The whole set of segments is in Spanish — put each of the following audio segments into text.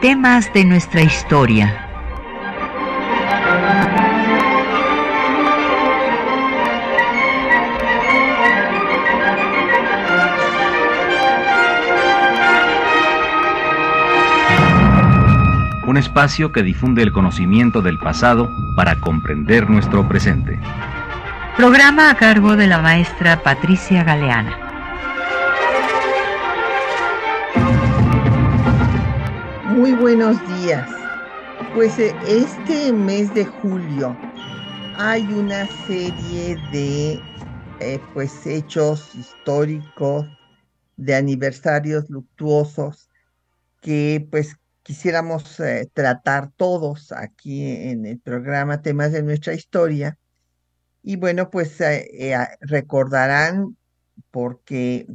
Temas de nuestra historia. Un espacio que difunde el conocimiento del pasado para comprender nuestro presente. Programa a cargo de la maestra Patricia Galeana. Muy buenos días. Pues eh, este mes de julio hay una serie de eh, pues hechos históricos, de aniversarios luctuosos que pues quisiéramos eh, tratar todos aquí en el programa Temas de nuestra historia. Y bueno, pues recordarán porque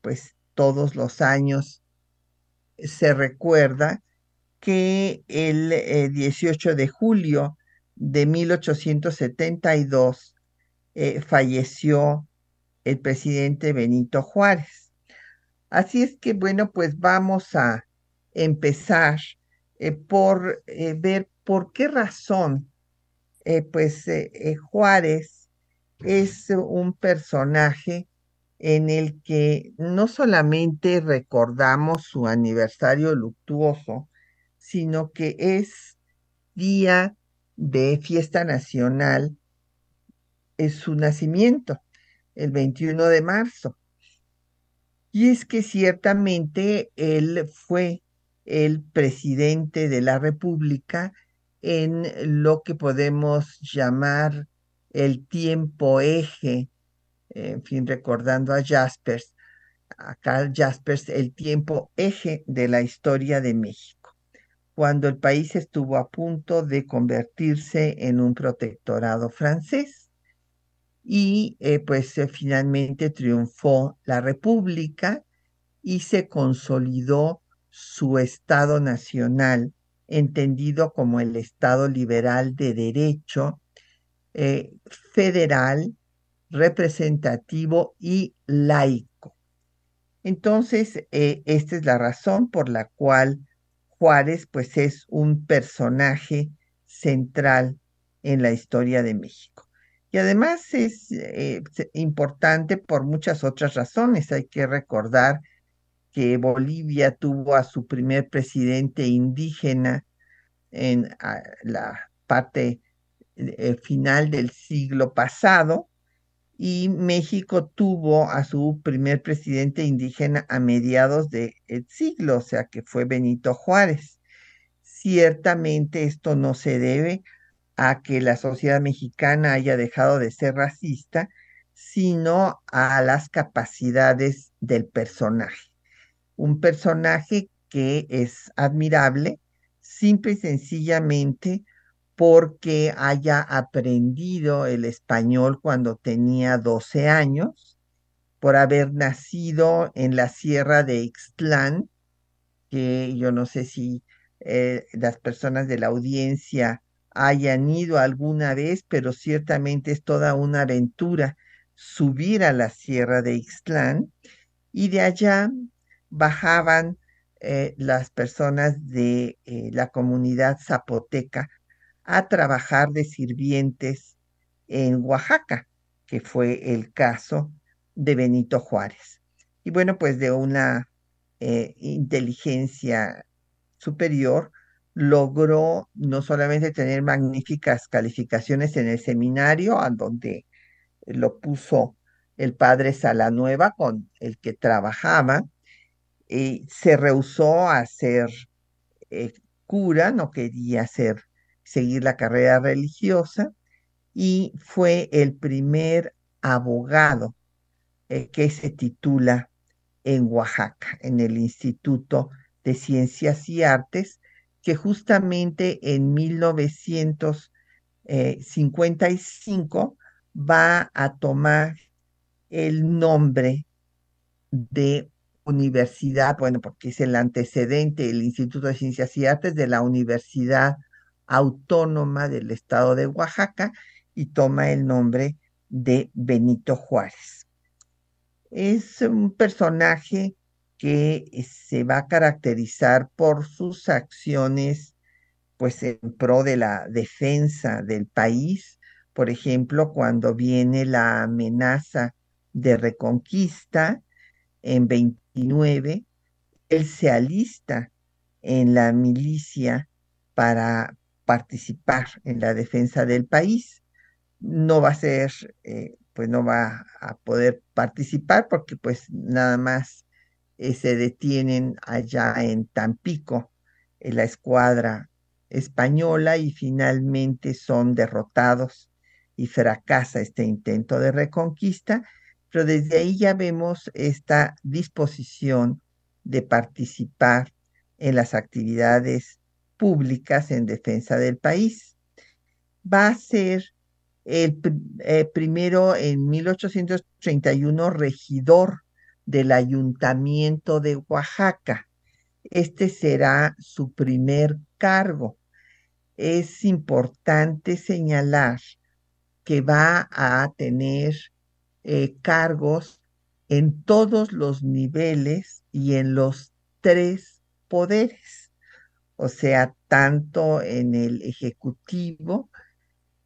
pues todos los años se recuerda que el 18 eh, de julio de 1872 eh, falleció el presidente Benito Juárez. Así es que, bueno, pues vamos a empezar eh, por ver por qué razón, pues Juárez es un personaje en el que no solamente recordamos su aniversario luctuoso, sino que es día de fiesta nacional, es su nacimiento, el 21 de marzo. Y es que ciertamente él fue el presidente de la República en lo que podemos llamar el tiempo eje en fin, recordando a Jaspers, a Carl Jaspers, el tiempo eje de la historia de México, cuando el país estuvo a punto de convertirse en un protectorado francés. Y eh, pues eh, finalmente triunfó la República y se consolidó su Estado nacional, entendido como el Estado liberal de derecho, eh, federal, representativo y laico. Entonces, eh, esta es la razón por la cual Juárez pues es un personaje central en la historia de México. Y además es eh, importante por muchas otras razones. Hay que recordar que Bolivia tuvo a su primer presidente indígena en la parte eh, final del siglo pasado y México tuvo a su primer presidente indígena a mediados del siglo, o sea que fue Benito Juárez. Ciertamente esto no se debe a que la sociedad mexicana haya dejado de ser racista, sino a las capacidades del personaje. Un personaje que es admirable, simple y sencillamente porque haya aprendido el español cuando tenía 12 años, por haber nacido en la sierra de Ixtlán, que yo no sé si eh, las personas de la audiencia hayan ido alguna vez, pero ciertamente es toda una aventura subir a la sierra de Ixtlán y de allá bajaban eh, las personas de eh, la comunidad zapoteca a trabajar de sirvientes en Oaxaca, que fue el caso de Benito Juárez. Y bueno, pues de una eh, inteligencia superior, logró no solamente tener magníficas calificaciones en el seminario, a donde lo puso el padre Salanueva, con el que trabajaba, y se rehusó a ser eh, cura, no quería ser seguir la carrera religiosa y fue el primer abogado eh, que se titula en Oaxaca, en el Instituto de Ciencias y Artes, que justamente en 1955 va a tomar el nombre de universidad, bueno, porque es el antecedente, el Instituto de Ciencias y Artes de la Universidad Autónoma del Estado de Oaxaca y toma el nombre de Benito Juárez. Es un personaje que se va a caracterizar por sus acciones pues en pro de la defensa del país, por ejemplo, cuando viene la amenaza de reconquista en 29, él se alista en la milicia para participar en la defensa del país. No va a ser, eh, pues no va a poder participar porque pues nada más eh, se detienen allá en Tampico, en la escuadra española y finalmente son derrotados y fracasa este intento de reconquista, pero desde ahí ya vemos esta disposición de participar en las actividades públicas en defensa del país. Va a ser el eh, primero en 1831 regidor del ayuntamiento de Oaxaca. Este será su primer cargo. Es importante señalar que va a tener eh, cargos en todos los niveles y en los tres poderes, o sea, tanto en el ejecutivo,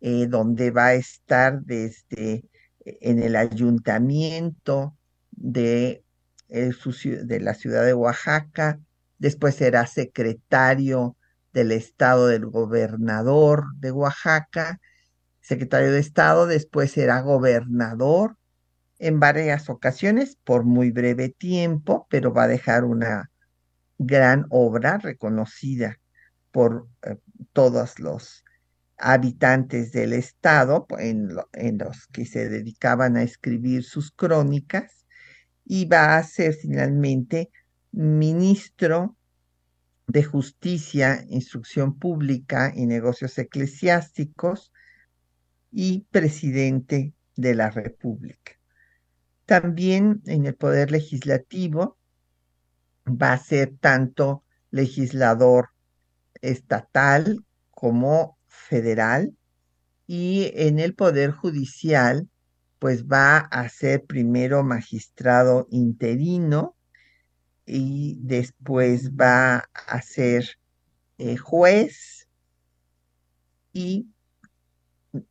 eh, donde va a estar desde en el ayuntamiento eh, de la ciudad de Oaxaca, después será secretario del estado del gobernador de Oaxaca, secretario de Estado, después será gobernador en varias ocasiones por muy breve tiempo, pero va a dejar una gran obra reconocida por eh, todos los habitantes del estado en, en, los que se dedicaban a escribir sus crónicas y va a ser finalmente ministro de Justicia, Instrucción Pública y Negocios Eclesiásticos y presidente de la República. También en el Poder Legislativo va a ser tanto legislador estatal como federal y en el Poder Judicial pues va a ser primero magistrado interino y después va a ser eh, juez y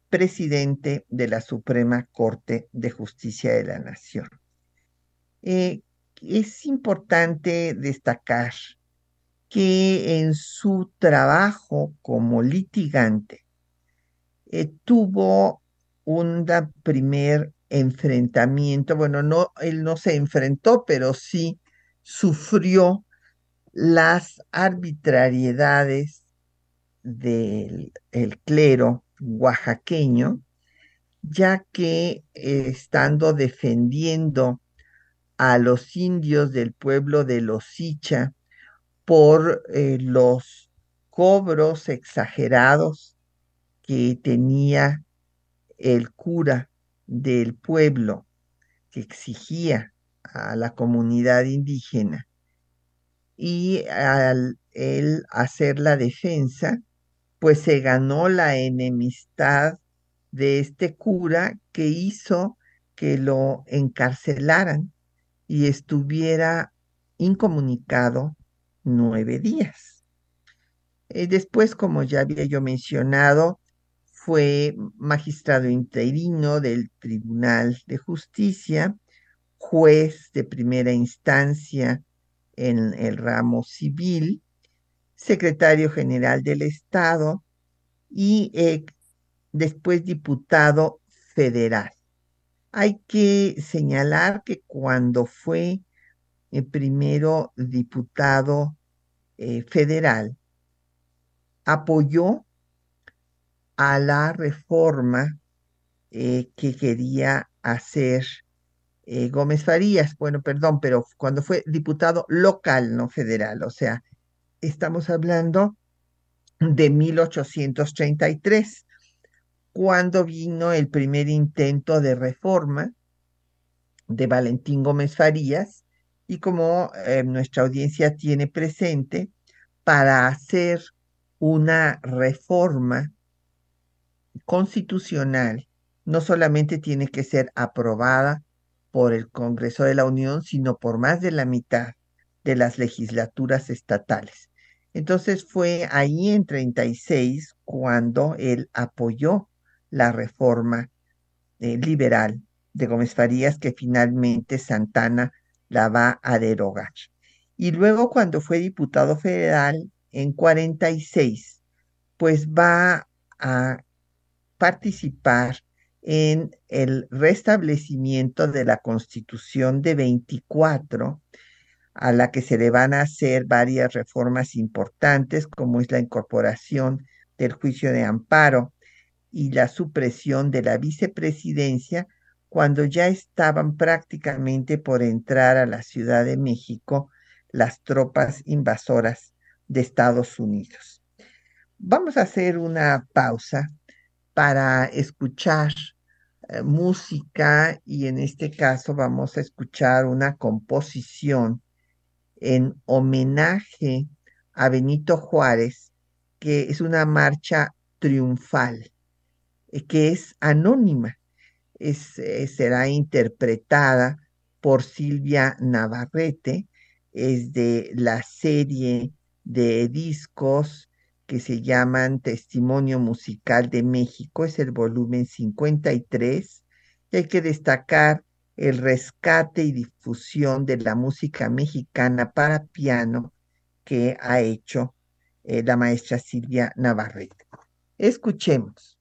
presidente de la Suprema Corte de Justicia de la Nación. Eh, es importante destacar que en su trabajo como litigante eh, tuvo un primer enfrentamiento, bueno, no, él no se enfrentó, pero sí sufrió las arbitrariedades del clero oaxaqueño, ya que estando defendiendo a los indios del pueblo de Los Icha por eh, los cobros exagerados que tenía el cura del pueblo que exigía a la comunidad indígena. Y al él hacer la defensa, pues se ganó la enemistad de este cura que hizo que lo encarcelaran y estuviera incomunicado nueve días. Eh, después, como ya había yo mencionado, fue magistrado interino del Tribunal de Justicia, juez de primera instancia en el ramo civil, secretario general del Estado y eh, después diputado federal. Hay que señalar que cuando fue el primero diputado eh, federal, apoyó a la reforma eh, que quería hacer eh, Gómez Farías, bueno, perdón, pero cuando fue diputado local, no federal, o sea, estamos hablando de 1833, cuando vino el primer intento de reforma de Valentín Gómez Farías y como eh, nuestra audiencia tiene presente, para hacer una reforma constitucional no solamente tiene que ser aprobada por el Congreso de la Unión, sino por más de la mitad de las legislaturas estatales. Entonces fue ahí en 36 cuando él apoyó la reforma eh, liberal de Gómez Farías que finalmente Santana la va a derogar. Y luego cuando fue diputado federal en 46, pues va a participar en el restablecimiento de la Constitución de 24, a la que se le van a hacer varias reformas importantes, como es la incorporación del juicio de amparo y la supresión de la vicepresidencia, cuando ya estaban prácticamente por entrar a la Ciudad de México las tropas invasoras de Estados Unidos. Vamos a hacer una pausa para escuchar eh, música y en este caso vamos a escuchar una composición en homenaje a Benito Juárez, que es una marcha triunfal, eh, que es anónima, es, eh, será interpretada por Silvia Navarrete, es de la serie de discos que se llaman Testimonio Musical de México, es el volumen 53, y hay que destacar el rescate y difusión de la música mexicana para piano que ha hecho eh, la maestra Silvia Navarrete. Escuchemos.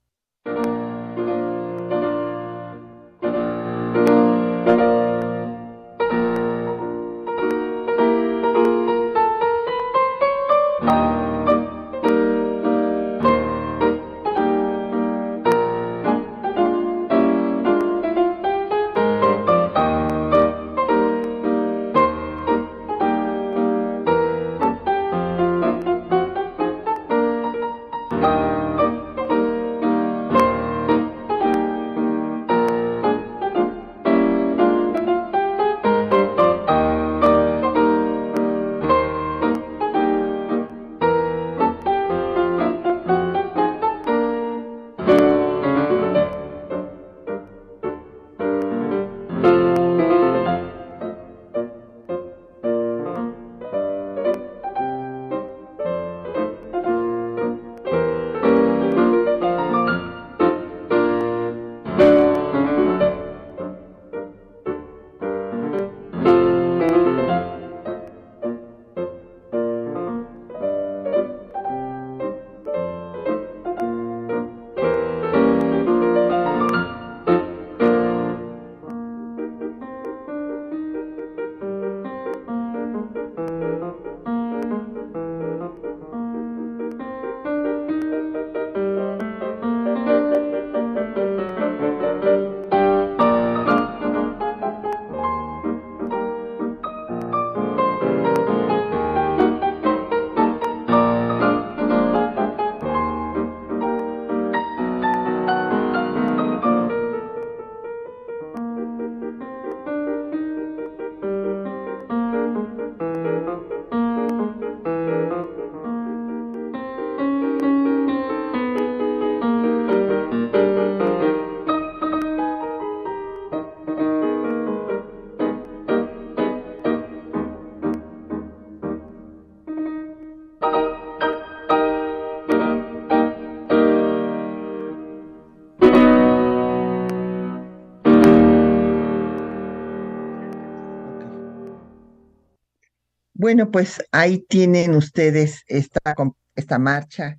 Bueno, pues ahí tienen ustedes esta, esta marcha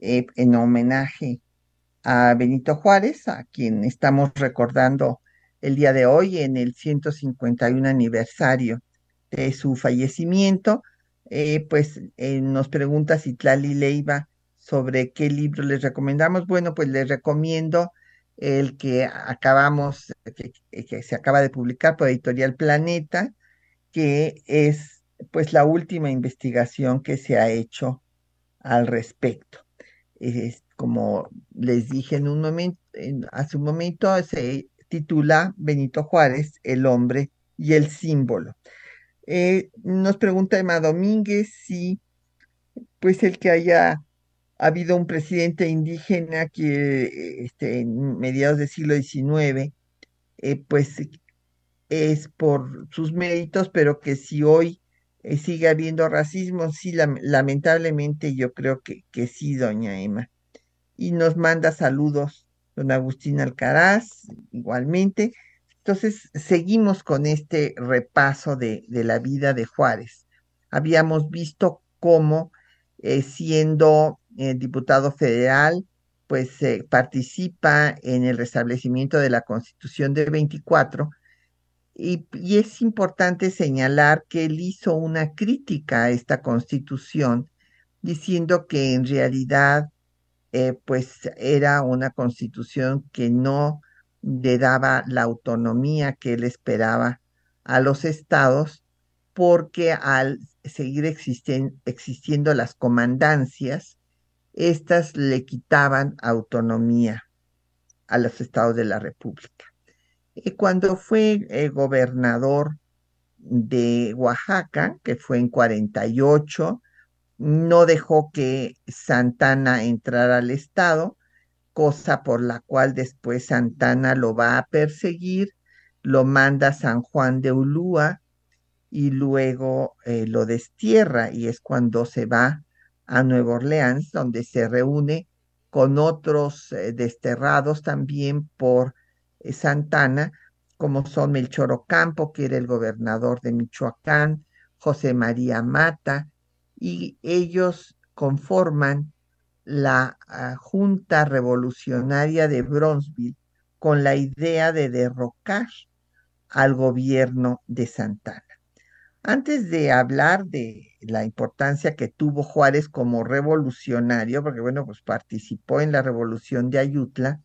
eh, en homenaje a Benito Juárez, a quien estamos recordando el día de hoy en el 151 aniversario de su fallecimiento. Eh, pues eh, nos pregunta Citlali Leiva sobre qué libro les recomendamos. Bueno, pues les recomiendo el que acabamos, que se acaba de publicar por Editorial Planeta, que es pues la última investigación que se ha hecho al respecto. Es, como les dije en un momento, hace un momento, se titula Benito Juárez, el hombre y el símbolo. Eh, nos pregunta Emma Domínguez si, pues, el que haya habido un presidente indígena que este, en mediados del siglo XIX, eh, pues es por sus méritos, pero que si hoy eh, sigue habiendo racismo, sí, lamentablemente yo creo que, que sí, doña Emma. Y nos manda saludos, don Agustín Alcaraz, igualmente. Entonces, seguimos con este repaso de, de la vida de Juárez. Habíamos visto cómo, eh, siendo eh, diputado federal, pues participa en el restablecimiento de la Constitución de 24 y, es importante señalar que él hizo una crítica a esta Constitución diciendo que en realidad eh, pues era una Constitución que no le daba la autonomía que él esperaba a los estados porque al seguir existiendo las comandancias, estas le quitaban autonomía a los estados de la República. Cuando fue eh, gobernador de Oaxaca, que fue en 48, no dejó que Santana entrara al estado, cosa por la cual después Santana lo va a perseguir, lo manda a San Juan de Ulúa y luego eh, lo destierra y es cuando se va a Nueva Orleans, donde se reúne con otros eh, desterrados también por Santana, como son Melchor Ocampo, que era el gobernador de Michoacán, José María Mata, y ellos conforman la ah, Junta Revolucionaria de Bronzeville con la idea de derrocar al gobierno de Santana. Antes de hablar de la importancia que tuvo Juárez como revolucionario, porque bueno, pues participó en la revolución de Ayutla,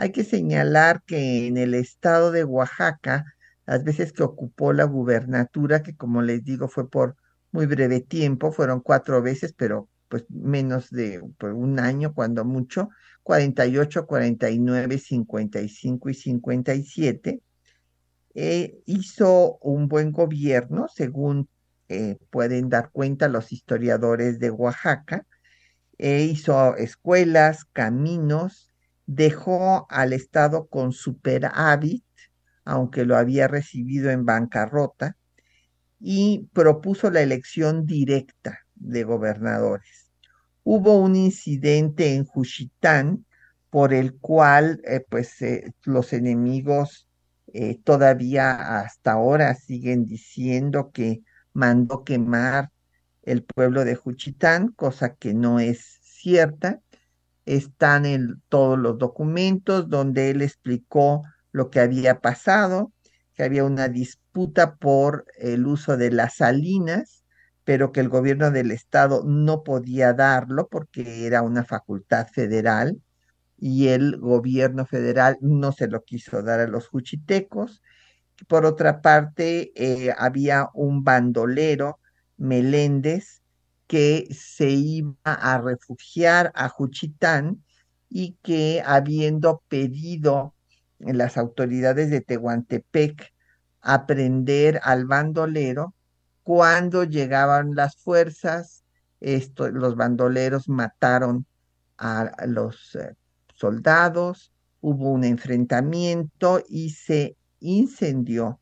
hay que señalar que en el estado de Oaxaca, las veces que ocupó la gubernatura, que como les digo fue por muy breve tiempo, fueron cuatro veces, pero pues menos de por un año, cuando mucho, 48, 49, 55 y 57, eh, hizo un buen gobierno, según eh, pueden dar cuenta los historiadores de Oaxaca, e hizo escuelas, caminos, dejó al Estado con superávit, aunque lo había recibido en bancarrota, y propuso la elección directa de gobernadores. Hubo un incidente en Juchitán por el cual eh, pues eh, los enemigos eh, todavía hasta ahora siguen diciendo que mandó quemar el pueblo de Juchitán, cosa que no es cierta están en todos los documentos donde él explicó lo que había pasado, que había una disputa por el uso de las salinas, pero que el gobierno del estado no podía darlo porque era una facultad federal y el gobierno federal no se lo quiso dar a los juchitecos. Por otra parte, eh, había un bandolero, Meléndez, que se iba a refugiar a Juchitán y que habiendo pedido las autoridades de Tehuantepec aprender al bandolero, cuando llegaban las fuerzas, los bandoleros mataron a los eh, soldados, hubo un enfrentamiento y se incendió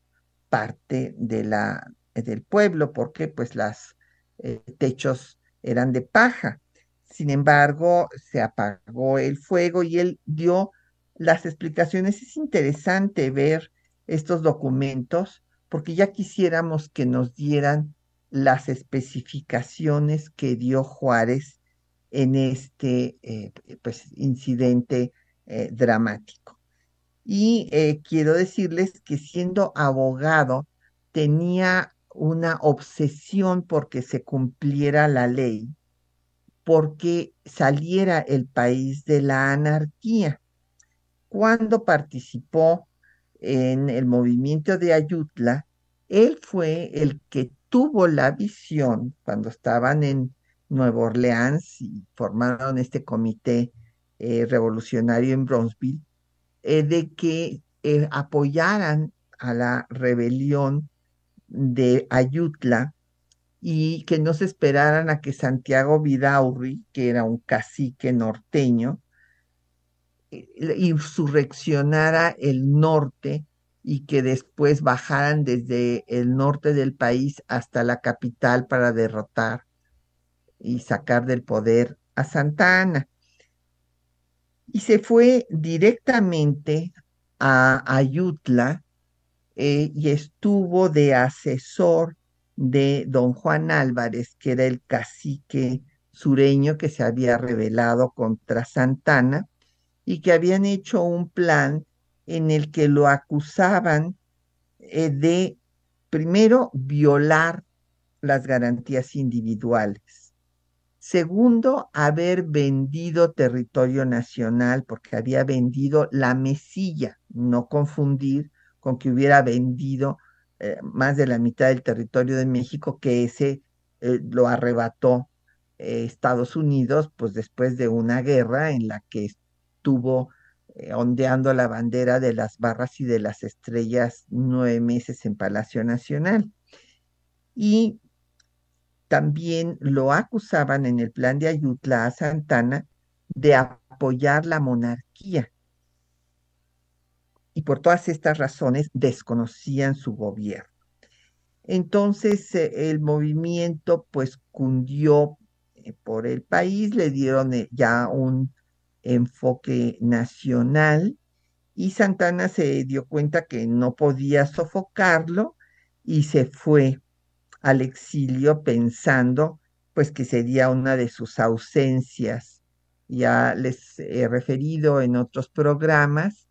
parte de la, del pueblo porque pues las eh, techos eran de paja. Sin embargo, se apagó el fuego y él dio las explicaciones. Es interesante ver estos documentos porque ya quisiéramos que nos dieran las especificaciones que dio Juárez en este eh, pues, incidente eh, dramático. Y quiero decirles que siendo abogado tenía una obsesión porque se cumpliera la ley, porque saliera el país de la anarquía. Cuando participó en el movimiento de Ayutla, él fue el que tuvo la visión cuando estaban en Nueva Orleans y formaron este comité eh, revolucionario en Bronzeville, eh, de que eh, apoyaran a la rebelión de Ayutla y que no se esperaran a que Santiago Vidaurri, que era un cacique norteño, eh, insurreccionara el norte y que después bajaran desde el norte del país hasta la capital para derrotar y sacar del poder a Santa Ana. Y se fue directamente a Ayutla eh, y estuvo de asesor de don Juan Álvarez, que era el cacique sureño que se había rebelado contra Santana y que habían hecho un plan en el que lo acusaban eh, de, primero, violar las garantías individuales. Segundo, haber vendido territorio nacional porque había vendido la mesilla, no confundir con que hubiera vendido eh, más de la mitad del territorio de México, que ese eh, lo arrebató eh, Estados Unidos, pues después de una guerra en la que estuvo ondeando la bandera de las barras y de las estrellas nueve meses en Palacio Nacional. Y también lo acusaban en el plan de Ayutla a Santana de apoyar la monarquía y por todas estas razones desconocían su gobierno. Entonces eh, el movimiento pues cundió eh, por el país, le dieron eh, ya un enfoque nacional y Santana se dio cuenta que no podía sofocarlo y se fue al exilio pensando pues que sería una de sus ausencias. Ya les he referido en otros programas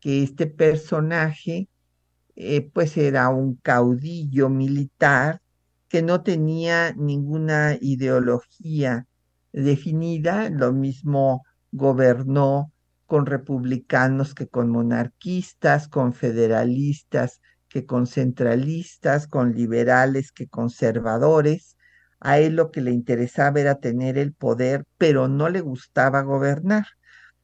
que este personaje eh, pues era un caudillo militar que no tenía ninguna ideología definida, lo mismo gobernó con republicanos que con monarquistas, con federalistas que con centralistas, con liberales que conservadores. A él lo que le interesaba era tener el poder, pero no le gustaba gobernar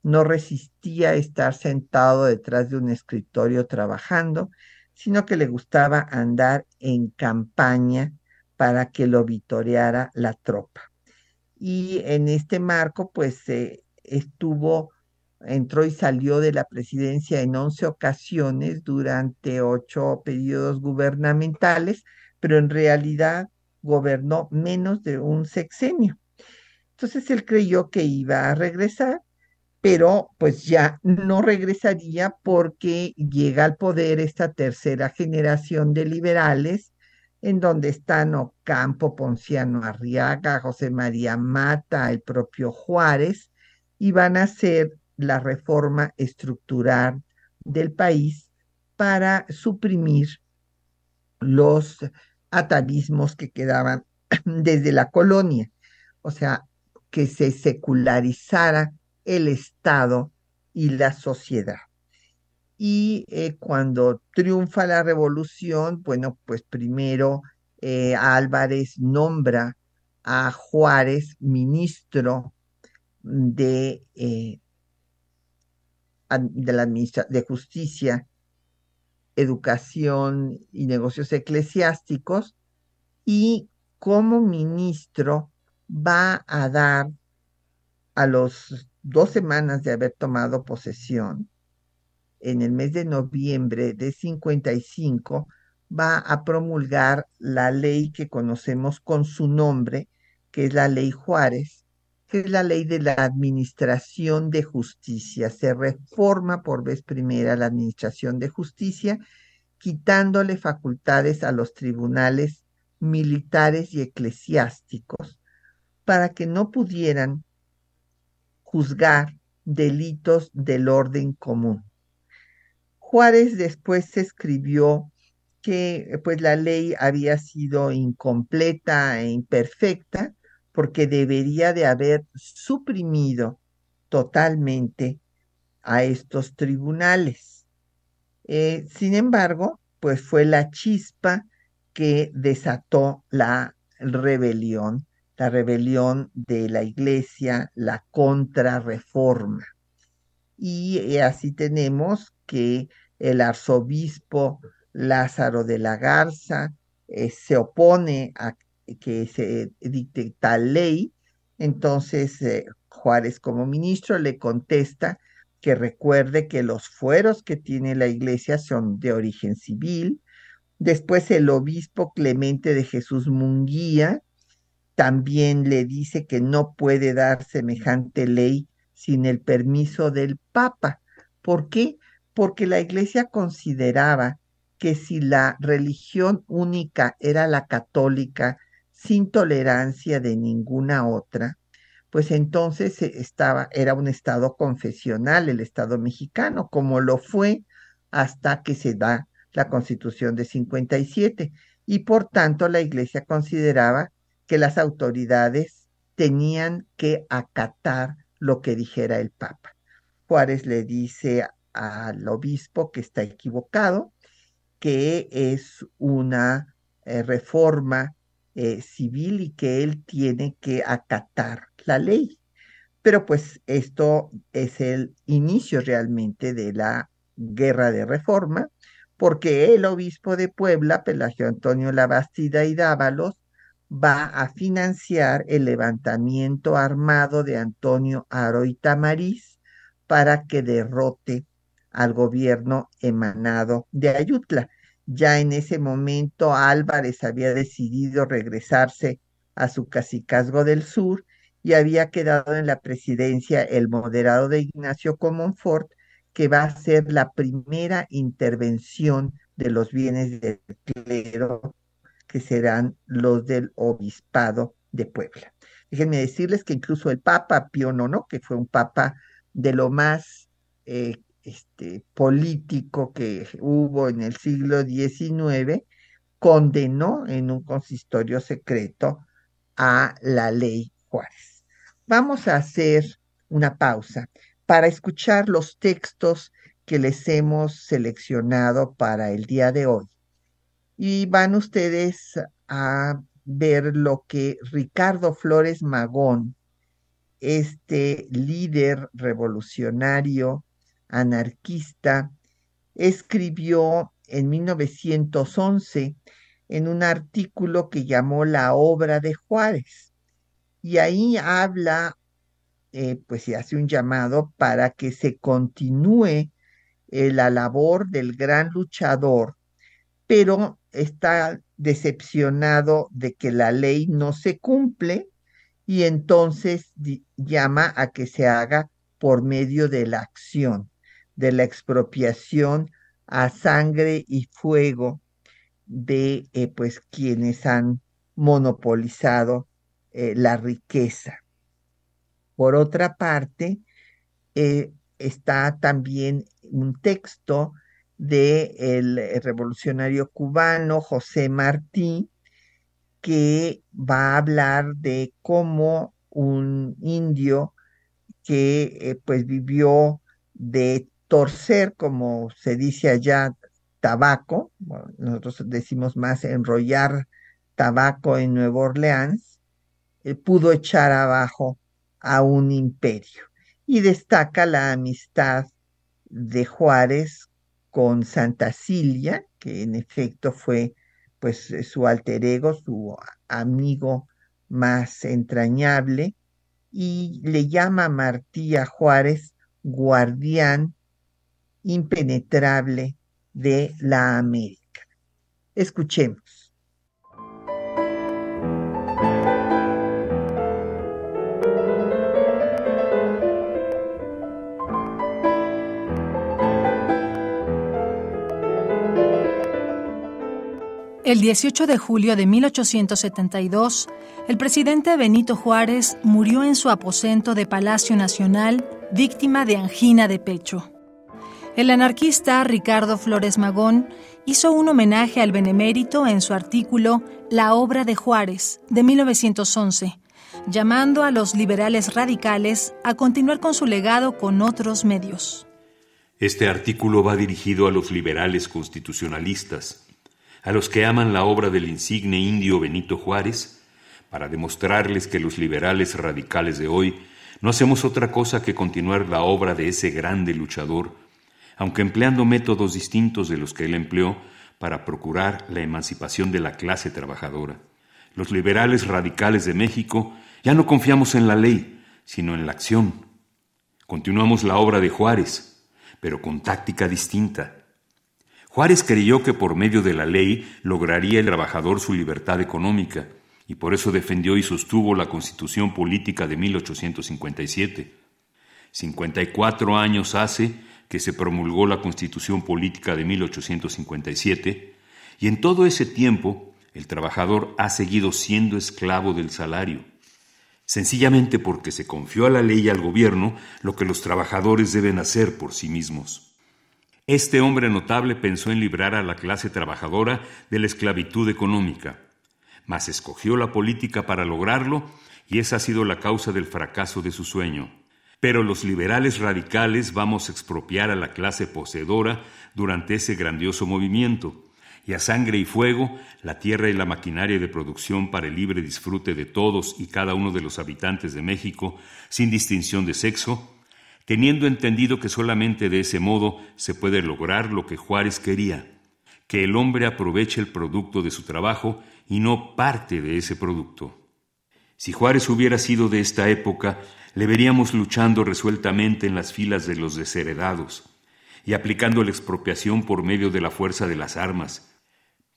no resistía estar sentado detrás de un escritorio trabajando, sino que le gustaba andar en campaña para que lo vitoreara la tropa. Y en este marco, pues estuvo, entró y salió de la presidencia en once ocasiones durante ocho periodos gubernamentales, pero en realidad gobernó menos de un sexenio. Entonces él creyó que iba a regresar pero pues ya no regresaría porque llega al poder esta tercera generación de liberales, en donde están Ocampo, Ponciano Arriaga, José María Mata, el propio Juárez, y van a hacer la reforma estructural del país para suprimir los atavismos que quedaban desde la colonia, o sea, que se secularizara el Estado y la sociedad. Y eh, cuando triunfa la revolución, bueno, pues primero eh, Álvarez nombra a Juárez ministro de, eh, de la de Justicia, Educación y Negocios Eclesiásticos, y como ministro va a dar a los dos semanas de haber tomado posesión, en el mes de noviembre de 55, va a promulgar la ley que conocemos con su nombre, que es la ley Juárez, que es la ley de la administración de justicia. Se reforma por vez primera la administración de justicia, quitándole facultades a los tribunales militares y eclesiásticos para que no pudieran juzgar delitos del orden común. Juárez después escribió que pues la ley había sido incompleta e imperfecta porque debería de haber suprimido totalmente a estos tribunales. Eh, sin embargo, pues fue la chispa que desató la rebelión la rebelión de la iglesia, la contrarreforma. Y eh, así tenemos que el arzobispo Lázaro de la Garza eh, se opone a que se dicte tal ley, entonces eh, Juárez como ministro le contesta que recuerde que los fueros que tiene la iglesia son de origen civil. Después el obispo Clemente de Jesús Munguía también le dice que no puede dar semejante ley sin el permiso del Papa. ¿Por qué? Porque la iglesia consideraba que si la religión única era la católica, sin tolerancia de ninguna otra, pues entonces estaba, era un estado confesional el estado mexicano, como lo fue hasta que se da la constitución de 57. Y por tanto la iglesia consideraba que las autoridades tenían que acatar lo que dijera el Papa. Juárez le dice al obispo que está equivocado, que es una eh, reforma eh, civil y que él tiene que acatar la ley. Pero pues esto es el inicio realmente de la guerra de reforma, porque el obispo de Puebla, Pelagio Antonio Labastida y Dávalos, va a financiar el levantamiento armado de Antonio Aro y Tamariz para que derrote al gobierno emanado de Ayutla. Ya en ese momento Álvarez había decidido regresarse a su cacicazgo del sur y había quedado en la presidencia el moderado de Ignacio Comonfort, que va a ser la primera intervención de los bienes del clero, que serán los del obispado de Puebla. Déjenme decirles que incluso el Papa Pío IX, que fue un papa de lo más eh, este, político que hubo en el siglo XIX, condenó en un consistorio secreto a la ley Juárez. Vamos a hacer una pausa para escuchar los textos que les hemos seleccionado para el día de hoy. Y van ustedes a ver lo que Ricardo Flores Magón, este líder revolucionario anarquista, escribió en 1911 en un artículo que llamó La obra de Juárez. Y ahí habla, eh, pues y hace un llamado para que se continúe eh, la labor del gran luchador, pero está decepcionado de que la ley no se cumple y entonces llama a que se haga por medio de la acción de la expropiación a sangre y fuego de eh, pues quienes han monopolizado eh, la riqueza. Por otra parte, eh, está también un texto del el revolucionario cubano José Martí, que va a hablar de cómo un indio que pues vivió de torcer, como se dice allá, tabaco, nosotros decimos más enrollar tabaco en Nueva Orleans, eh, pudo echar abajo a un imperio. Y destaca la amistad de Juárez con Santa Cilia, que en efecto fue pues su alter ego, su amigo más entrañable, y le llama a Martí Juárez guardián impenetrable de la América. Escuchemos. El 18 de julio de 1872, el presidente Benito Juárez murió en su aposento de Palacio Nacional víctima de angina de pecho. El anarquista Ricardo Flores Magón hizo un homenaje al benemérito en su artículo La obra de Juárez, de 1911, llamando a los liberales radicales a continuar con su legado con otros medios. Este artículo va dirigido a los liberales constitucionalistas, a los que aman la obra del insigne indio Benito Juárez, para demostrarles que los liberales radicales de hoy no hacemos otra cosa que continuar la obra de ese grande luchador aunque empleando métodos distintos de los que él empleó para procurar la emancipación de la clase trabajadora. Los liberales radicales de México ya no confiamos en la ley, sino en la acción. Continuamos la obra de Juárez, pero con táctica distinta. Juárez creyó que por medio de la ley lograría el trabajador su libertad económica, y por eso defendió y sostuvo la Constitución Política de 1857. 54 años hace que se promulgó la Constitución Política de 1857, y en todo ese tiempo el trabajador ha seguido siendo esclavo del salario, sencillamente porque se confió a la ley y al gobierno lo que los trabajadores deben hacer por sí mismos. Este hombre notable pensó en librar a la clase trabajadora de la esclavitud económica, mas escogió la política para lograrlo y esa ha sido la causa del fracaso de su sueño. Pero los liberales radicales vamos a expropiar a la clase poseedora durante ese grandioso movimiento, y a sangre y fuego la tierra y la maquinaria de producción para el libre disfrute de todos y cada uno de los habitantes de México, sin distinción de sexo, teniendo entendido que solamente de ese modo se puede lograr lo que Juárez quería, que el hombre aproveche el producto de su trabajo y no parte de ese producto. Si Juárez hubiera sido de esta época, le veríamos luchando resueltamente en las filas de los desheredados y aplicando la expropiación por medio de la fuerza de las armas,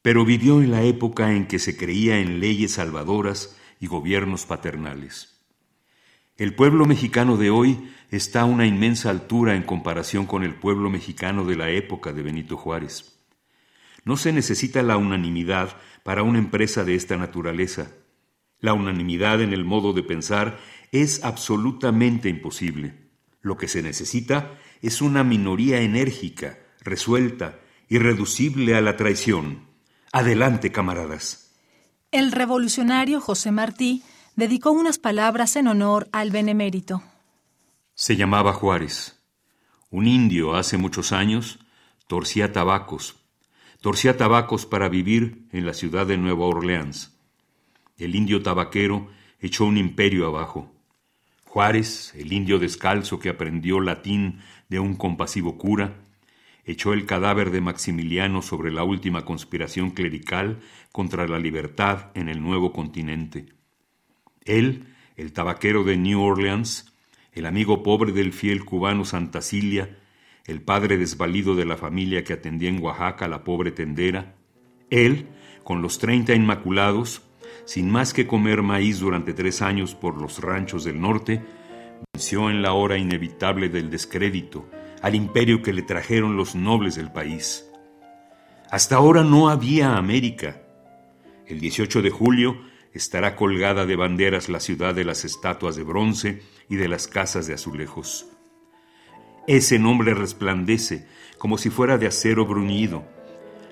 pero vivió en la época en que se creía en leyes salvadoras y gobiernos paternales. El pueblo mexicano de hoy está a una inmensa altura en comparación con el pueblo mexicano de la época de Benito Juárez. No se necesita la unanimidad para una empresa de esta naturaleza. La unanimidad en el modo de pensar es absolutamente imposible. Lo que se necesita es una minoría enérgica, resuelta, irreducible a la traición. Adelante, camaradas. El revolucionario José Martí dedicó unas palabras en honor al benemérito. Se llamaba Juárez. Un indio hace muchos años torcía tabacos. Torcía tabacos para vivir en la ciudad de Nueva Orleans. El indio tabaquero echó un imperio abajo. Juárez, el indio descalzo que aprendió latín de un compasivo cura, echó el cadáver de Maximiliano sobre la última conspiración clerical contra la libertad en el nuevo continente. Él, el tabaquero de New Orleans, el amigo pobre del fiel cubano Santa Cilia, el padre desvalido de la familia que atendía en Oaxaca a la pobre tendera, él, con los treinta inmaculados, sin más que comer maíz durante tres años por los ranchos del norte, venció en la hora inevitable del descrédito al imperio que le trajeron los nobles del país. Hasta ahora no había América. El 18 de julio estará colgada de banderas la ciudad de las estatuas de bronce y de las casas de azulejos. Ese nombre resplandece como si fuera de acero bruñido,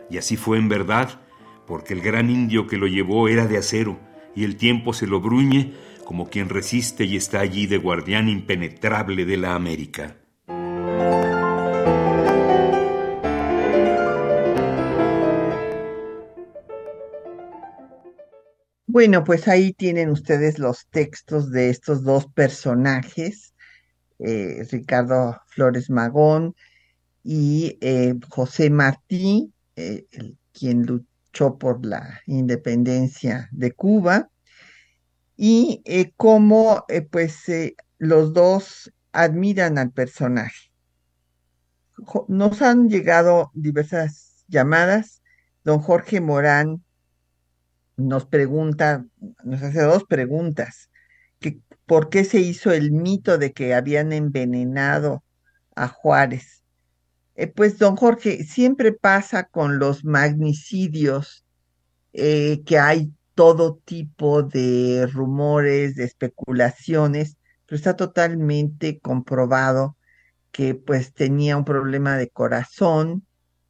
y así fue en verdad porque el gran indio que lo llevó era de acero, y el tiempo se lo bruñe como quien resiste y está allí de guardián impenetrable de la América. Bueno, pues ahí tienen ustedes los textos de estos dos personajes, eh, Ricardo Flores Magón y eh, José Martí, eh, quien por la independencia de Cuba y cómo pues los dos admiran al personaje. Nos han llegado diversas llamadas. Don Jorge Morán nos pregunta, nos hace dos preguntas. Que, ¿Por qué se hizo el mito de que habían envenenado a Juárez? Eh, pues, don Jorge, siempre pasa con los magnicidios eh, que hay todo tipo de rumores, de especulaciones, pero está totalmente comprobado que pues tenía un problema de corazón,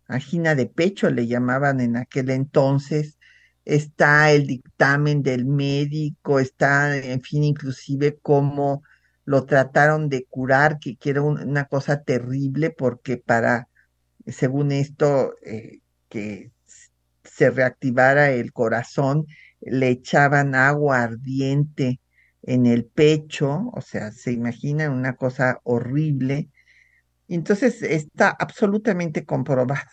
angina de pecho le llamaban en aquel entonces, está el dictamen del médico, está, en fin, inclusive cómo lo trataron de curar, que, era una cosa terrible porque para, según esto, eh, que se reactivara el corazón, le echaban agua ardiente en el pecho, o sea, se imagina una cosa horrible. Entonces está absolutamente comprobado,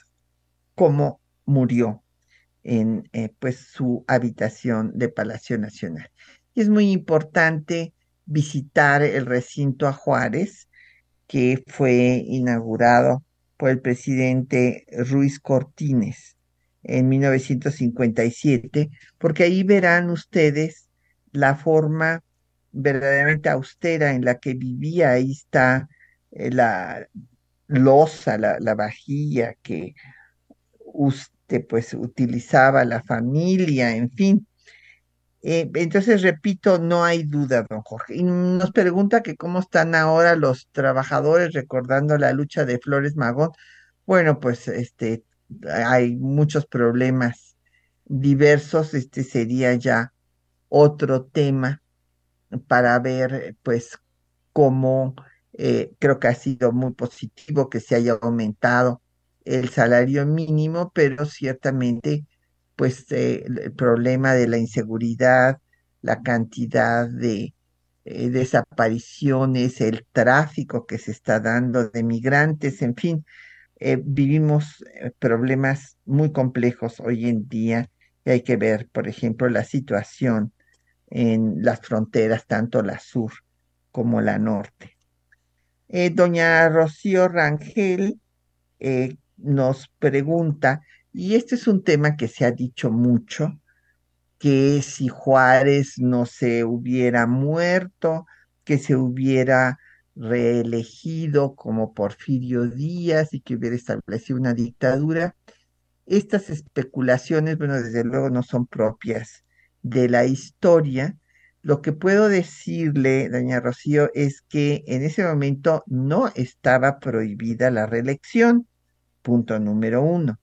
como murió en eh, pues su habitación de Palacio Nacional. Y es muy importante visitar el recinto a Juárez, que fue inaugurado por el presidente Ruiz Cortines en 1957, porque ahí verán ustedes la forma verdaderamente austera en la que vivía. Ahí está eh, la losa, la, la vajilla que usted pues utilizaba la familia, en fin. Eh, entonces, repito, no hay duda, don Jorge. Y nos pregunta que cómo están ahora los trabajadores recordando la lucha de Flores Magón. Bueno, pues este, hay muchos problemas diversos. Este sería ya otro tema para ver, pues, cómo eh, creo que ha sido muy positivo que se haya aumentado el salario mínimo, pero ciertamente, pues, eh, el problema de la inseguridad, la cantidad de eh, desapariciones, el tráfico que se está dando de migrantes, en fin, vivimos problemas muy complejos hoy en día y hay que ver, por ejemplo, la situación en las fronteras, tanto la sur como la norte. Eh, doña Rocío Rangel eh, nos pregunta, y este es un tema que se ha dicho mucho, que si Juárez no se hubiera muerto, que se hubiera reelegido como Porfirio Díaz y que hubiera establecido una dictadura. Estas especulaciones, bueno, desde luego no son propias de la historia, lo que puedo decirle, doña Rocío, es que en ese momento no estaba prohibida la reelección, punto número uno,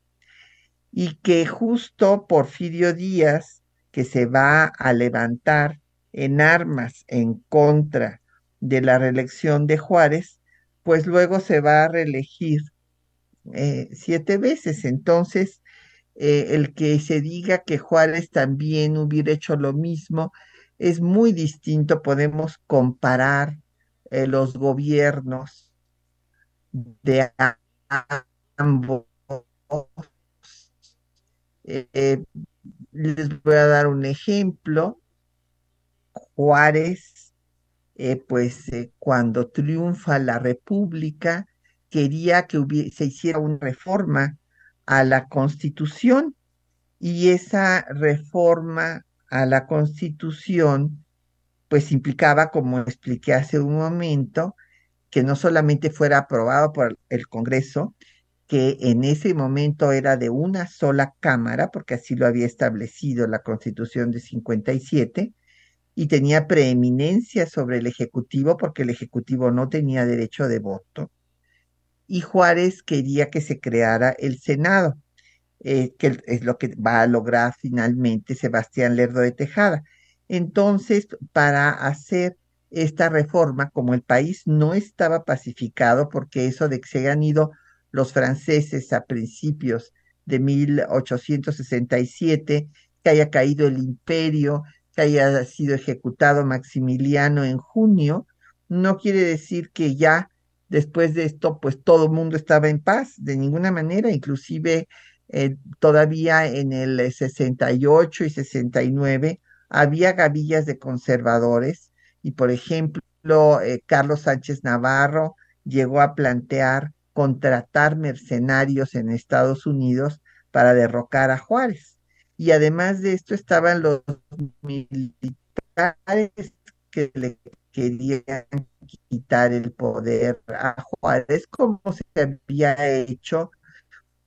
y que justo Porfirio Díaz, que se va a levantar en armas en contra de la reelección de Juárez, pues luego se va a reelegir eh, siete veces. Entonces, eh, el que se diga que Juárez también hubiera hecho lo mismo es muy distinto. Podemos comparar eh, los gobiernos de ambos. Eh, les voy a dar un ejemplo. Juárez, pues cuando triunfa la República, quería que se hiciera una reforma a la Constitución y esa reforma a la Constitución pues implicaba, como expliqué hace un momento, que no solamente fuera aprobado por el Congreso, que en ese momento era de una sola Cámara, porque así lo había establecido la Constitución de 57, y tenía preeminencia sobre el Ejecutivo, porque el Ejecutivo no tenía derecho de voto y Juárez quería que se creara el Senado, eh, que es lo que va a lograr finalmente Sebastián Lerdo de Tejada. Entonces, para hacer esta reforma, como el país no estaba pacificado, porque eso de que se hayan ido los franceses a principios de 1867, que haya caído el imperio, que haya sido ejecutado Maximiliano en junio, no quiere decir que ya Después de esto, pues todo el mundo estaba en paz, de ninguna manera, inclusive eh, todavía en el 68 y 69 había gavillas de conservadores y, por ejemplo, eh, Carlos Sánchez Navarro llegó a plantear contratar mercenarios en Estados Unidos para derrocar a Juárez. Y además de esto estaban los militares que le querían quitar el poder a Juárez como se había hecho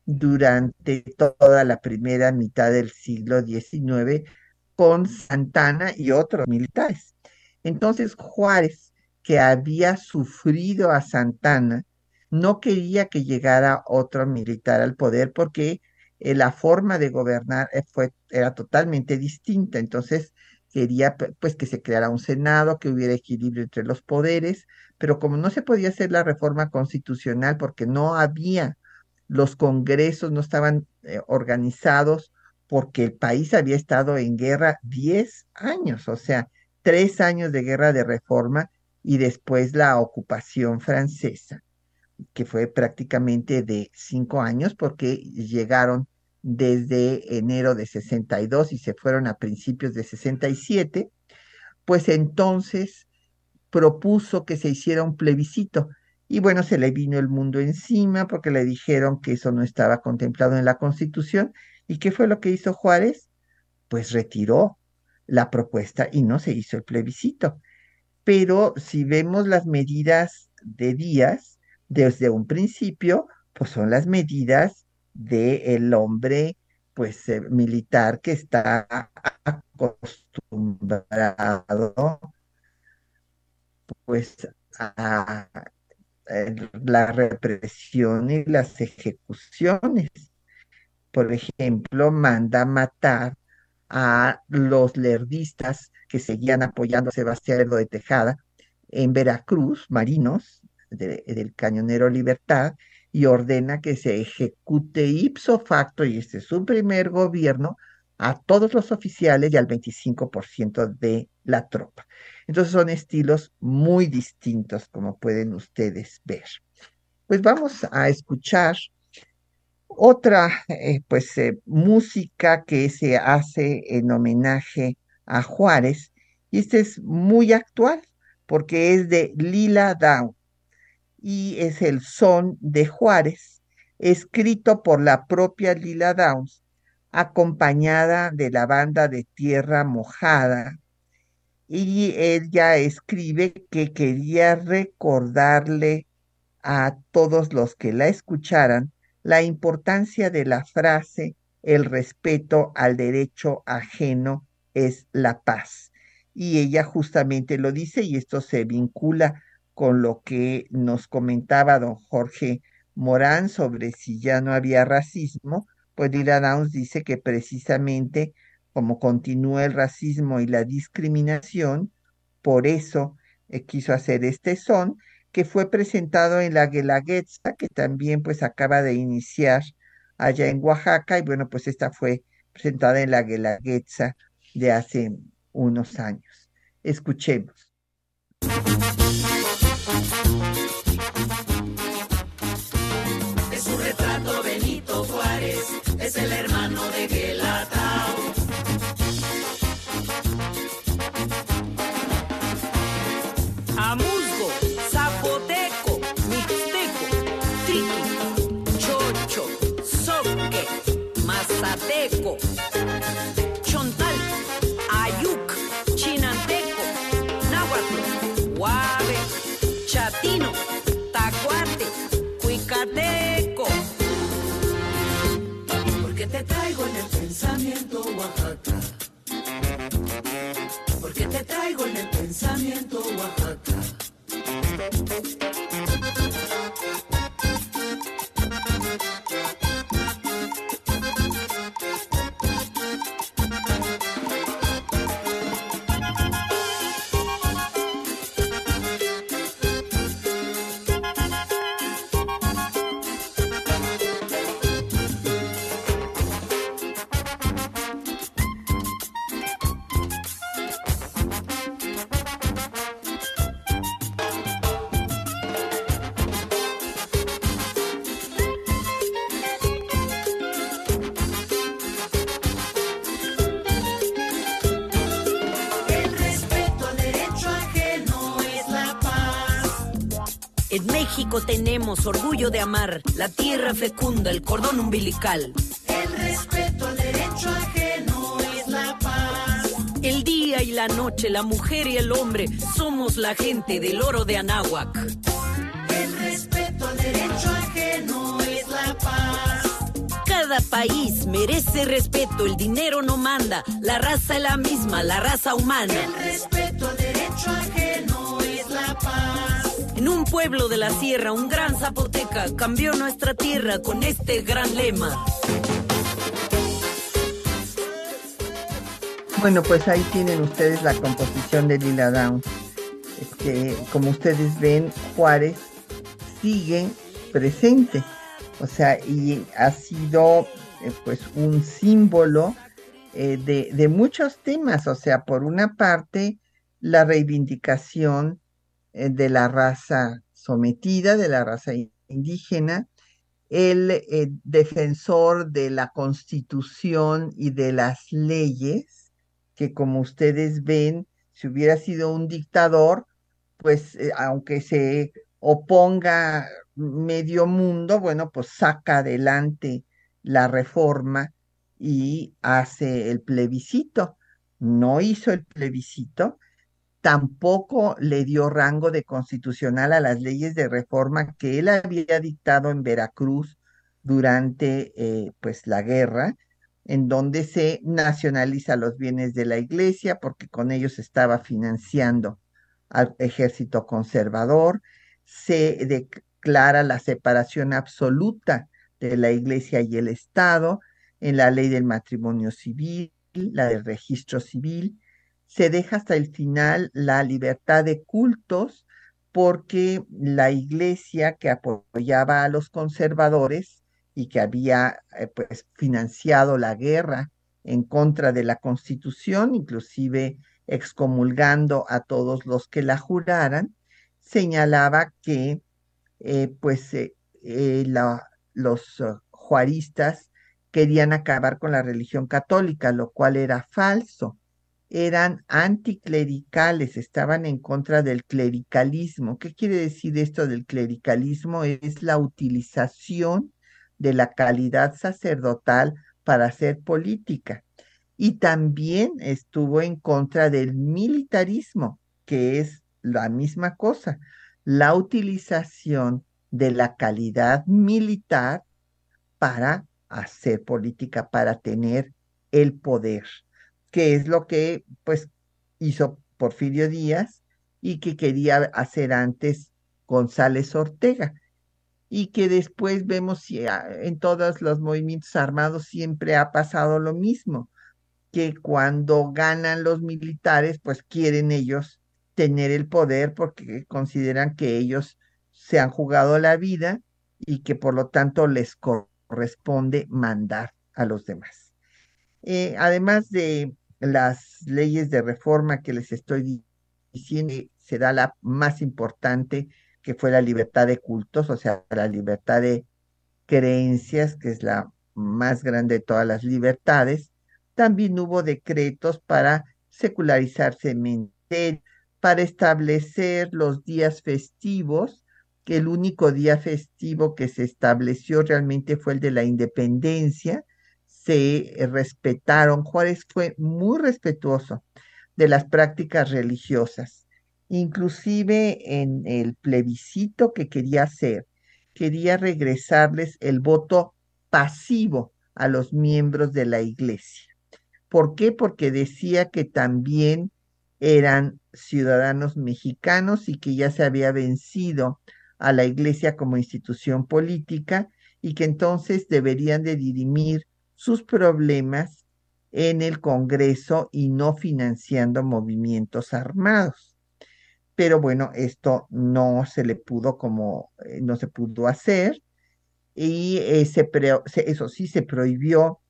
durante toda la primera mitad del siglo XIX con Santana y otros militares. Entonces Juárez, que había sufrido a Santana, no quería que llegara otro militar al poder porque eh, la forma de gobernar eh, fue, era totalmente distinta. Entonces quería pues que se creara un Senado, que hubiera equilibrio entre los poderes, pero como no se podía hacer la reforma constitucional porque no había, los congresos no estaban eh, organizados porque el país había estado en guerra 10 años, o sea, tres años de guerra de reforma y después la ocupación francesa, que fue prácticamente de cinco años porque llegaron desde enero de 62 y se fueron a principios de 67, pues entonces propuso que se hiciera un plebiscito. Y bueno, se le vino el mundo encima porque le dijeron que eso no estaba contemplado en la Constitución. ¿Y qué fue lo que hizo Juárez? Pues retiró la propuesta y no se hizo el plebiscito. Pero si vemos las medidas de Díaz, desde un principio, pues son las medidas del hombre pues eh, militar que está acostumbrado pues a, la represión y las ejecuciones. Por ejemplo, manda matar a los lerdistas que seguían apoyando a Sebastián de Tejada en Veracruz, marinos del cañonero Libertad, y ordena que se ejecute ipso facto, y este es su primer gobierno, a todos los oficiales y al 25% de la tropa. Entonces son estilos muy distintos, como pueden ustedes ver. Pues vamos a escuchar otra eh, pues eh, música que se hace en homenaje a Juárez y este es muy actual porque es de Lila Down y es el son de Juárez, escrito por la propia Lila Downs, acompañada de la banda de Tierra Mojada. Y ella escribe que quería recordarle a todos los que la escucharan la importancia de la frase el respeto al derecho ajeno es la paz. Y ella justamente lo dice y esto se vincula con lo que nos comentaba don Jorge Morán sobre si ya no había racismo, pues Lila Downs dice que precisamente como continúa el racismo y la discriminación, por eso eh, quiso hacer este son, que fue presentado en la Guelaguetza, que también pues acaba de iniciar allá en Oaxaca, y bueno, pues esta fue presentada en la Guelaguetza de hace unos años. Escuchemos. Es el hermano de Guelatao. Amusgo, zapoteco, mixteco, triqui, chocho, soque, mazateco, chontal, ayuc, chinanteco, náhuatl, guave, chatino, Oaxaca. Porque te traigo en el pensamiento Oaxaca. Orgullo de amar la tierra fecunda, el cordón umbilical. El respeto al derecho ajeno es la paz. El día y la noche, la mujer y el hombre, somos la gente del oro de Anáhuac. El respeto al derecho ajeno es la paz. Cada país merece respeto, el dinero no manda, la raza es la misma, la raza humana. El respeto al derecho ajeno es la paz. En un pueblo de la sierra, un gran zapoteca cambió nuestra tierra con este gran lema. Bueno, pues ahí tienen ustedes la composición de Lila Downs. Este, como ustedes ven, Juárez sigue presente. O sea, y ha sido eh, pues un símbolo eh, de, muchos temas. O sea, por una parte, la reivindicación de la raza sometida, de la raza indígena, el eh, defensor de la constitución y de las leyes, que como ustedes ven, si hubiera sido un dictador, pues eh, aunque se oponga medio mundo, bueno, pues saca adelante la reforma y hace el plebiscito. No hizo el plebiscito, tampoco le dio rango de constitucional a las leyes de reforma que él había dictado en Veracruz durante eh, pues la guerra, en donde se nacionaliza los bienes de la iglesia porque con ellos estaba financiando al ejército conservador, se declara la separación absoluta de la iglesia y el Estado en la ley del matrimonio civil, la del registro civil, se deja hasta el final la libertad de cultos porque la iglesia que apoyaba a los conservadores y que había eh, pues, financiado la guerra en contra de la constitución, inclusive excomulgando a todos los que la juraran, señalaba que eh, pues eh, los juaristas querían acabar con la religión católica, lo cual era falso eran anticlericales, estaban en contra del clericalismo. ¿Qué quiere decir esto del clericalismo? Es la utilización de la calidad sacerdotal para hacer política. Y también estuvo en contra del militarismo, que es la misma cosa, la utilización de la calidad militar para hacer política, para tener el poder que es lo que pues hizo Porfirio Díaz y que quería hacer antes González Ortega y que después vemos ah, en todos los movimientos armados siempre ha pasado lo mismo, que cuando ganan los militares, pues quieren ellos tener el poder porque consideran que ellos se han jugado la vida y que por lo tanto les corresponde mandar a los demás. Eh, además de las leyes de reforma que les estoy diciendo, será la más importante, que fue la libertad de cultos, o sea, la libertad de creencias, que es la más grande de todas las libertades. También hubo decretos para secularizar cementerios, para establecer los días festivos, que el único día festivo que se estableció realmente fue el de la independencia, se eh, respetaron. Juárez fue muy respetuoso de las prácticas religiosas. Inclusive en el plebiscito que quería hacer, quería regresarles el voto pasivo a los miembros de la iglesia. ¿Por qué? Porque decía que también eran ciudadanos mexicanos y que ya se había vencido a la iglesia como institución política y que entonces deberían de dirimir sus problemas en el Congreso y no financiando movimientos armados. Pero bueno, esto no se le pudo como, eh, no se pudo hacer y eh, eso sí se prohibió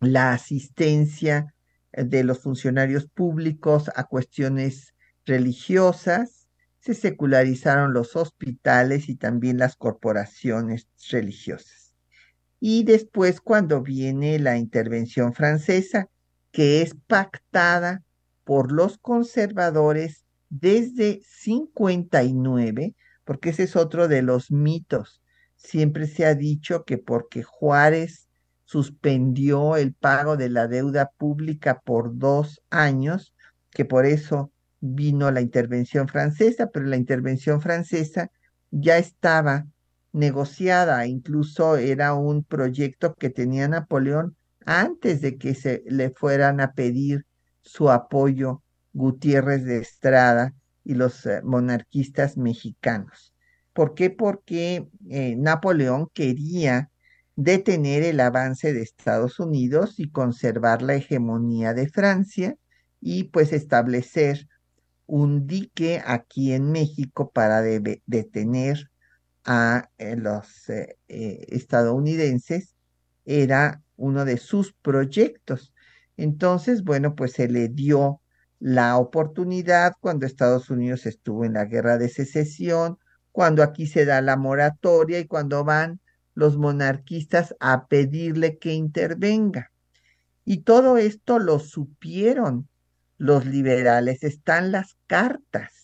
la asistencia de los funcionarios públicos a cuestiones religiosas, se secularizaron los hospitales y también las corporaciones religiosas y después cuando viene la intervención francesa, que es pactada por los conservadores desde 59, porque ese es otro de los mitos. Siempre se ha dicho que porque Juárez suspendió el pago de la deuda pública por dos años, que por eso vino la intervención francesa, pero la intervención francesa ya estaba negociada, incluso era un proyecto que tenía Napoleón antes de que se le fueran a pedir su apoyo Gutiérrez de Estrada y los eh, monarquistas mexicanos. ¿Por qué? Porque eh, Napoleón quería detener el avance de Estados Unidos y conservar la hegemonía de Francia y pues establecer un dique aquí en México para detener a eh, los eh, eh, estadounidenses era uno de sus proyectos. Entonces, bueno, pues se le dio la oportunidad cuando Estados Unidos estuvo en la guerra de secesión, cuando aquí se da la moratoria y cuando van los monarquistas a pedirle que intervenga. Y todo esto lo supieron los liberales. Están las cartas.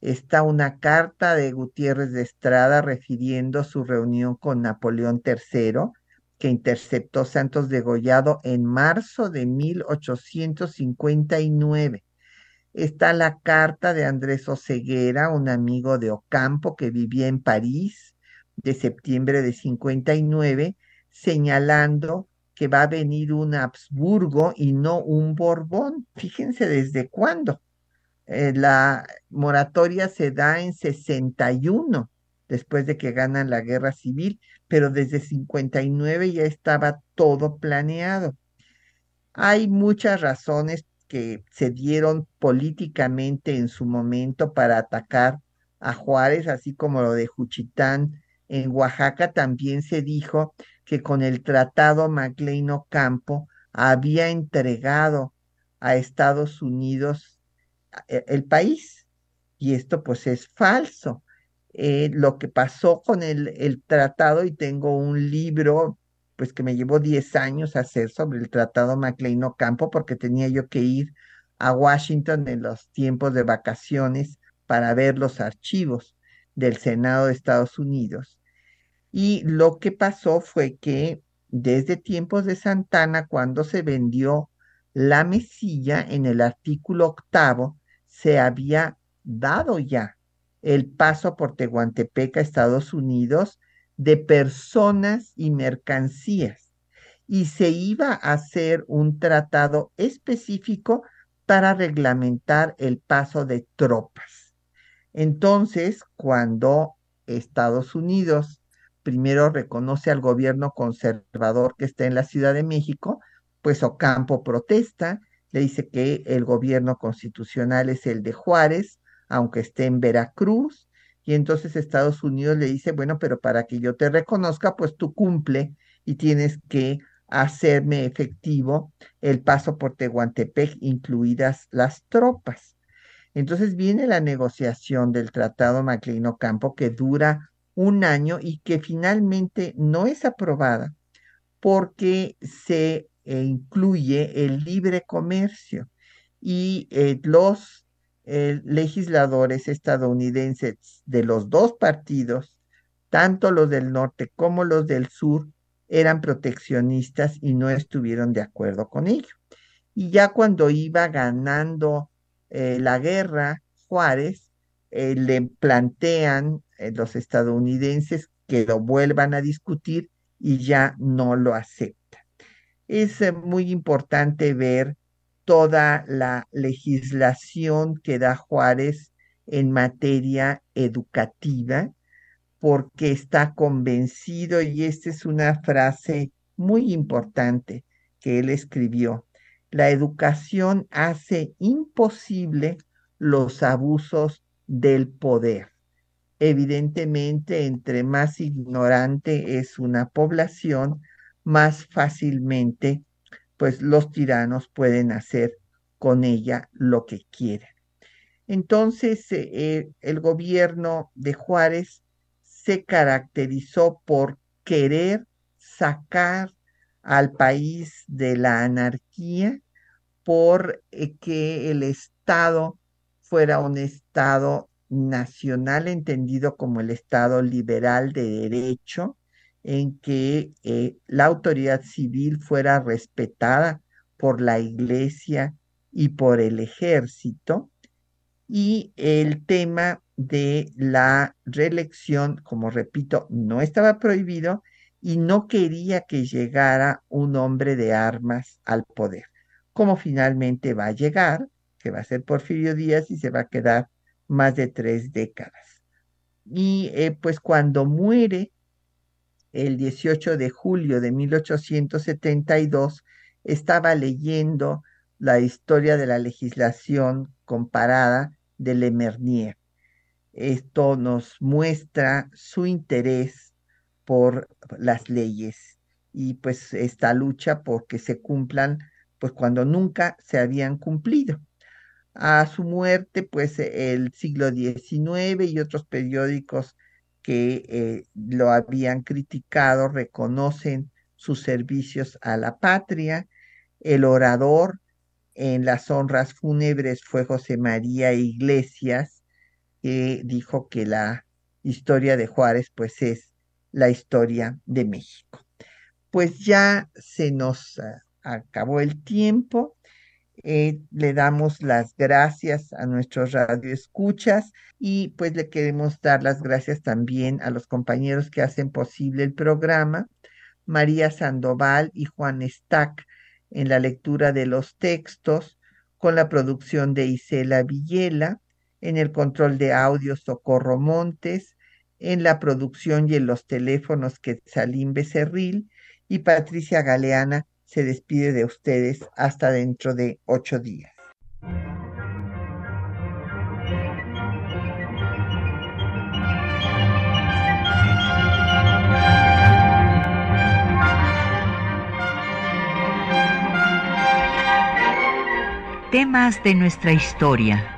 Está una carta de Gutiérrez de Estrada refiriendo su reunión con Napoleón III, que interceptó Santos Degollado en marzo de 1859. Está la carta de Andrés Oceguera, un amigo de Ocampo que vivía en París, de septiembre de 59, señalando que va a venir un Habsburgo y no un Borbón. Fíjense desde cuándo. Eh, la moratoria se da en 61, después de que ganan la guerra civil, pero desde 59 ya estaba todo planeado. Hay muchas razones que se dieron políticamente en su momento para atacar a Juárez, así como lo de Juchitán en Oaxaca, también se dijo que con el tratado MacLean Ocampo había entregado a Estados Unidos el país. Y esto pues es falso. Eh, lo que pasó con el, el tratado, y tengo un libro pues que me llevó 10 años hacer sobre el Tratado MacLean Ocampo porque tenía yo que ir a Washington en los tiempos de vacaciones para ver los archivos del Senado de Estados Unidos. Y lo que pasó fue que desde tiempos de Santana, cuando se vendió la mesilla en el artículo octavo, se había dado ya el paso por Tehuantepec a Estados Unidos de personas y mercancías y se iba a hacer un tratado específico para reglamentar el paso de tropas. Entonces, cuando Estados Unidos primero reconoce al gobierno conservador que está en la Ciudad de México, pues Ocampo protesta, le dice que el gobierno constitucional es el de Juárez, aunque esté en Veracruz, y entonces Estados Unidos le dice, bueno, pero para que yo te reconozca, pues tú cumple y tienes que hacerme efectivo el paso por Tehuantepec, incluidas las tropas. Entonces viene la negociación del Tratado Macleino Campo que dura un año y que finalmente no es aprobada porque se eh, incluye el libre comercio y eh, los legisladores estadounidenses de los dos partidos, tanto los del norte como los del sur, eran proteccionistas y no estuvieron de acuerdo con ello. Y ya cuando iba ganando eh, la guerra, Juárez, eh, le plantean eh, los estadounidenses que lo vuelvan a discutir y ya no lo acepta. Es muy importante ver toda la legislación que da Juárez en materia educativa, porque está convencido, y esta es una frase muy importante que él escribió, la educación hace imposible los abusos del poder. Evidentemente, entre más ignorante es una población, más fácilmente pues los tiranos pueden hacer con ella lo que quieren. Entonces, eh, eh, el gobierno de Juárez se caracterizó por querer sacar al país de la anarquía, por eh, que el Estado fuera un Estado nacional entendido como el Estado liberal de derecho, en que eh, la autoridad civil fuera respetada por la iglesia y por el ejército, y el tema de la reelección, como repito, no estaba prohibido y no quería que llegara un hombre de armas al poder, como finalmente va a llegar, que va a ser Porfirio Díaz y se va a quedar más de tres décadas. Y eh, pues cuando muere el 18 de julio de 1872, estaba leyendo la historia de la legislación comparada de Lemernier. Esto nos muestra su interés por las leyes y pues esta lucha porque se cumplan pues cuando nunca se habían cumplido. A su muerte pues el siglo XIX y otros periódicos que eh, lo habían criticado reconocen sus servicios a la patria. El orador en las honras fúnebres fue José María Iglesias, que dijo que la historia de Juárez pues es la historia de México. Pues ya se nos ah, acabó el tiempo. Eh, le damos las gracias a nuestros radioescuchas y pues le queremos dar las gracias también a los compañeros que hacen posible el programa, María Sandoval y Juan Stack en la lectura de los textos, con la producción de Isela Villela, en el control de audio Socorro Montes, en la producción y en los teléfonos Quetzalín Becerril y Patricia Galeana se despide de ustedes hasta dentro de ocho días. Temas de nuestra historia